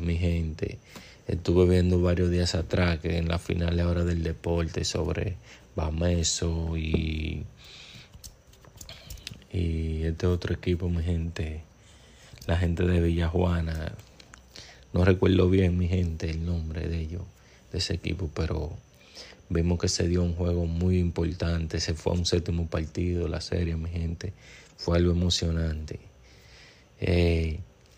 Mi gente. Estuve viendo varios días atrás que en la final ahora del deporte sobre Bameso y, y este otro equipo, mi gente, la gente de Villajuana. No recuerdo bien, mi gente, el nombre de ellos, de ese equipo, pero vimos que se dio un juego muy importante. Se fue a un séptimo partido, la serie, mi gente. Fue algo emocionante. Eh,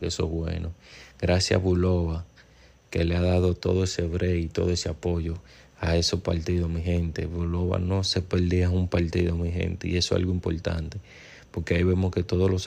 Que eso es bueno. Gracias a Bulova, que le ha dado todo ese break y todo ese apoyo a esos partidos, mi gente. Bulova no se perdía un partido, mi gente, y eso es algo importante, porque ahí vemos que todos los